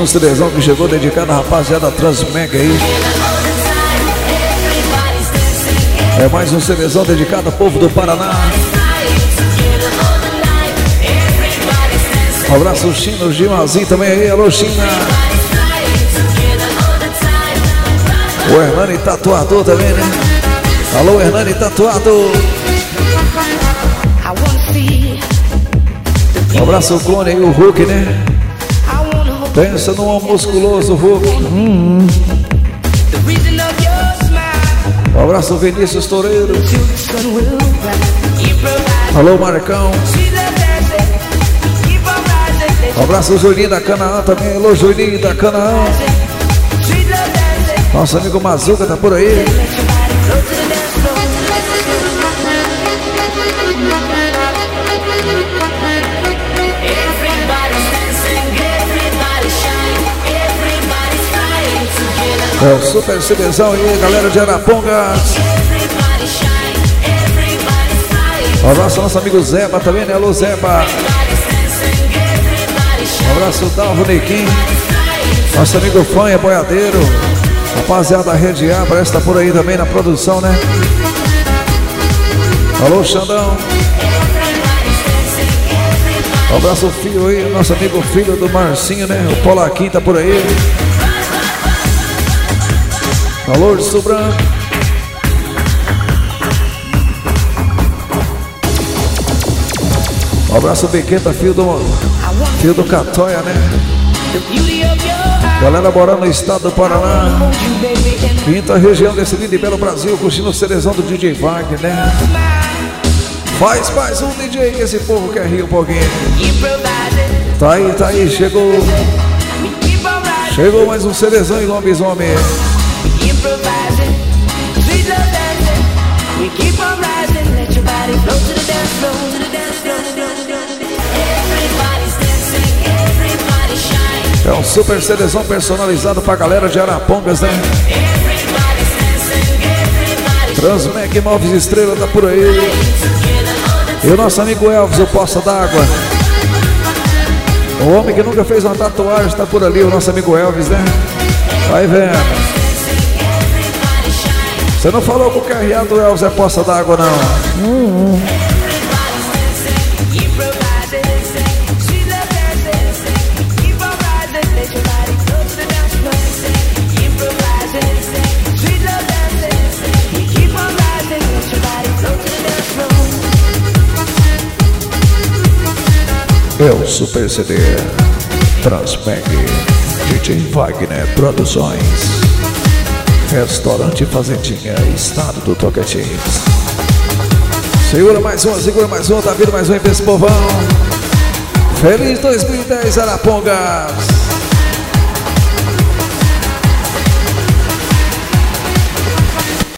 um CDzão que chegou dedicado à rapaziada Transmeg aí. É mais um CDzão dedicado ao povo do Paraná. Um abraço, Chino, Gimazinho também aí. Alô, China. O Hernani Tatuador também, né? Alô, Hernani Tatuado. Um abraço, o clone aí, o Hulk, né? Pensa num musculoso Hulk. Hum. Um abraço, Vinícius Toreiro. Alô, Marcão. Um abraço, Julinho da Canaã também. Alô, Julinho da Canaã. Nosso amigo Mazuca tá por aí. É o Super CDzão aí, galera de Araponga. Um abraço ao nosso amigo Zeba também, né? Alô, Zeba. Um abraço Dalvo Nequim. Nosso amigo Fanha Boiadeiro. Rapaziada da Rede A, parece que tá por aí também na produção, né? Alô, Xandão. Um abraço filho aí, nosso amigo filho do Marcinho, né? O Polaquinho tá por aí. Alô, Urso Branco. Um abraço Bequeta, fio do, fio do Catóia, né? Galera morando no estado do Paraná. Quinta região desse lindo e belo Brasil, curtindo o cerezão do DJ Wagner, né? Faz mais um DJ que esse povo quer rir um pouquinho. Tá aí, tá aí, chegou. Chegou mais um cerezão em lobisomem. É um super seleção personalizado pra galera de Arapongas, né? Transmec Móveis Estrela tá por aí. E o nosso amigo Elvis, o Poça d'Água. O homem que nunca fez uma tatuagem está por ali, o nosso amigo Elvis, né? Vai vendo. Você não falou que o carreado do Elvis é poça d'água, não? Hum. É o Super CD Transmeg DJ Wagner Produções Restaurante Fazendinha Estado do Tocantins. Segura mais uma, segura mais uma, tá vindo mais um aí pra esse povão Feliz 2010 Arapongas